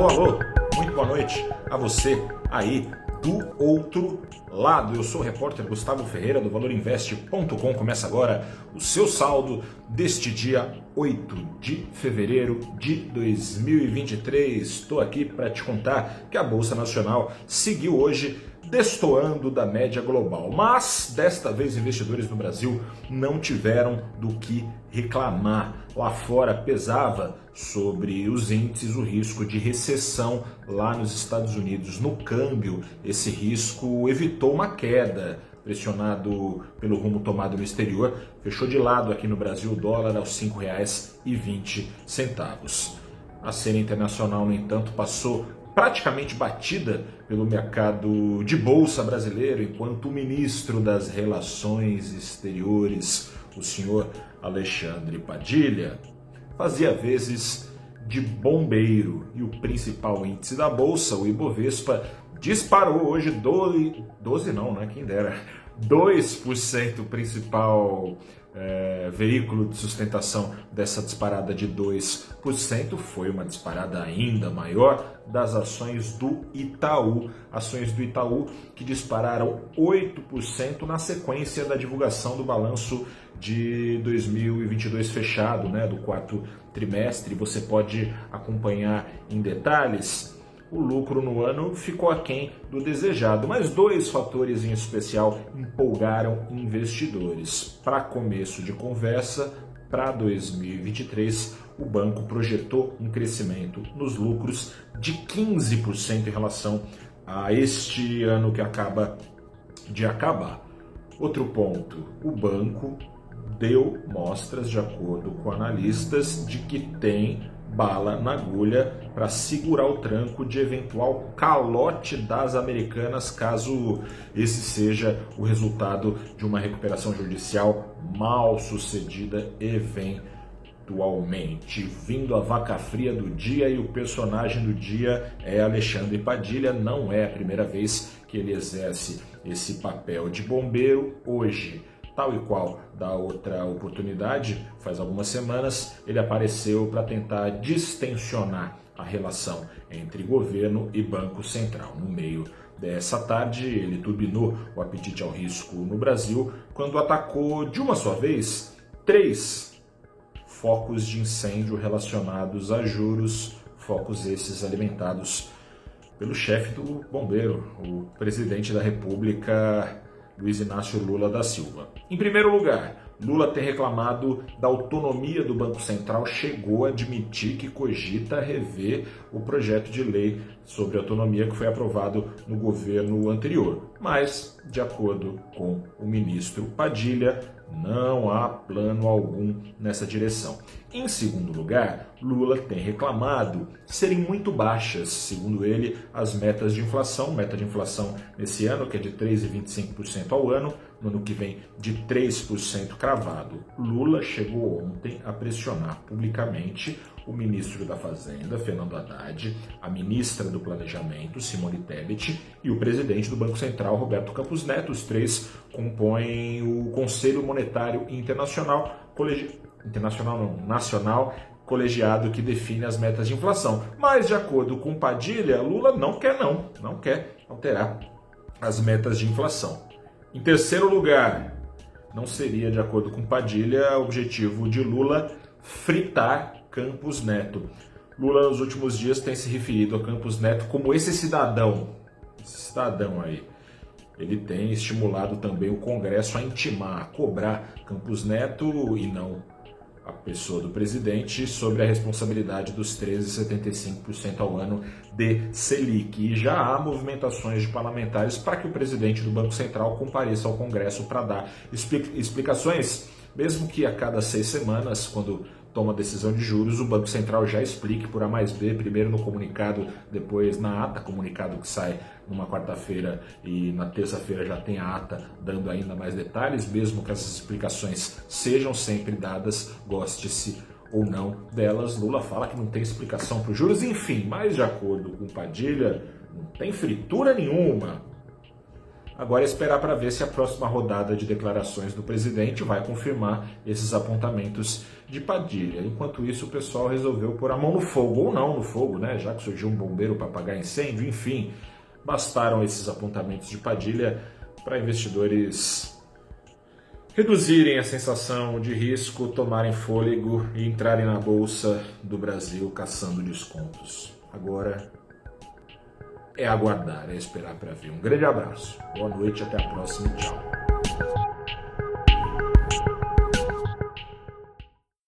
Alô, alô, muito boa noite a você aí do outro lado. Eu sou o repórter Gustavo Ferreira do ValorInvest.com. Começa agora o seu saldo deste dia 8 de fevereiro de 2023. Estou aqui para te contar que a Bolsa Nacional seguiu hoje destoando da média global. Mas desta vez investidores no Brasil não tiveram do que reclamar. Lá fora pesava sobre os índices o risco de recessão lá nos Estados Unidos. No câmbio, esse risco evitou uma queda pressionado pelo rumo tomado no exterior, fechou de lado aqui no Brasil o dólar aos R$ 5,20. A cena internacional, no entanto, passou praticamente batida pelo mercado de bolsa brasileiro, enquanto o ministro das Relações Exteriores, o senhor Alexandre Padilha, fazia vezes de bombeiro e o principal índice da bolsa, o Ibovespa, disparou hoje 12, 12 não, né? Quem dera, 2% principal é, veículo de sustentação dessa disparada de 2% foi uma disparada ainda maior das ações do Itaú. Ações do Itaú que dispararam 8% na sequência da divulgação do balanço de 2022 fechado, né, do quarto trimestre. Você pode acompanhar em detalhes o lucro no ano ficou aquém do desejado, mas dois fatores em especial empolgaram investidores. Para começo de conversa, para 2023, o banco projetou um crescimento nos lucros de 15% em relação a este ano que acaba de acabar. Outro ponto, o banco deu mostras, de acordo com analistas, de que tem bala na agulha para segurar o tranco de eventual calote das americanas, caso esse seja o resultado de uma recuperação judicial mal sucedida eventualmente. Vindo a vaca fria do dia e o personagem do dia é Alexandre Padilha, não é a primeira vez que ele exerce esse papel de bombeiro hoje tal e qual da outra oportunidade, faz algumas semanas, ele apareceu para tentar distensionar a relação entre governo e Banco Central. No meio dessa tarde, ele turbinou o apetite ao risco no Brasil quando atacou de uma só vez três focos de incêndio relacionados a juros, focos esses alimentados pelo chefe do bombeiro, o presidente da República Luiz Inácio Lula da Silva. Em primeiro lugar, Lula tem reclamado da autonomia do Banco Central, chegou a admitir que cogita rever o projeto de lei sobre autonomia que foi aprovado no governo anterior. Mas, de acordo com o ministro Padilha, não há plano algum nessa direção. Em segundo lugar, Lula tem reclamado serem muito baixas, segundo ele, as metas de inflação. Meta de inflação nesse ano, que é de 3,25% ao ano, no ano que vem de 3% cravado. Lula chegou ontem a pressionar publicamente o ministro da Fazenda, Fernando Haddad, a ministra do Planejamento, Simone Tebet, e o presidente do Banco Central, Roberto Campos Neto. Os três compõem o Conselho Monetário Internacional, colegi... internacional não, nacional, colegiado que define as metas de inflação. Mas, de acordo com Padilha, Lula não quer não, não quer alterar as metas de inflação. Em terceiro lugar, não seria, de acordo com Padilha, objetivo de Lula fritar Campos Neto. Lula nos últimos dias tem se referido a Campos Neto como esse cidadão, esse cidadão aí. Ele tem estimulado também o Congresso a intimar, a cobrar Campos Neto e não a pessoa do presidente sobre a responsabilidade dos 13,75% ao ano de Selic. E já há movimentações de parlamentares para que o presidente do Banco Central compareça ao Congresso para dar explicações, mesmo que a cada seis semanas, quando toma decisão de juros, o Banco Central já explique por A mais B, primeiro no comunicado, depois na ata, comunicado que sai numa quarta-feira e na terça-feira já tem a ata dando ainda mais detalhes, mesmo que essas explicações sejam sempre dadas, goste-se ou não delas. Lula fala que não tem explicação para os juros, enfim, mas de acordo com Padilha, não tem fritura nenhuma. Agora é esperar para ver se a próxima rodada de declarações do presidente vai confirmar esses apontamentos de Padilha. Enquanto isso, o pessoal resolveu pôr a mão no fogo, ou não no fogo, né? Já que surgiu um bombeiro para apagar incêndio, enfim, bastaram esses apontamentos de Padilha para investidores reduzirem a sensação de risco, tomarem fôlego e entrarem na bolsa do Brasil caçando descontos. Agora é aguardar, é esperar para ver. Um grande abraço, boa noite, até a próxima, tchau.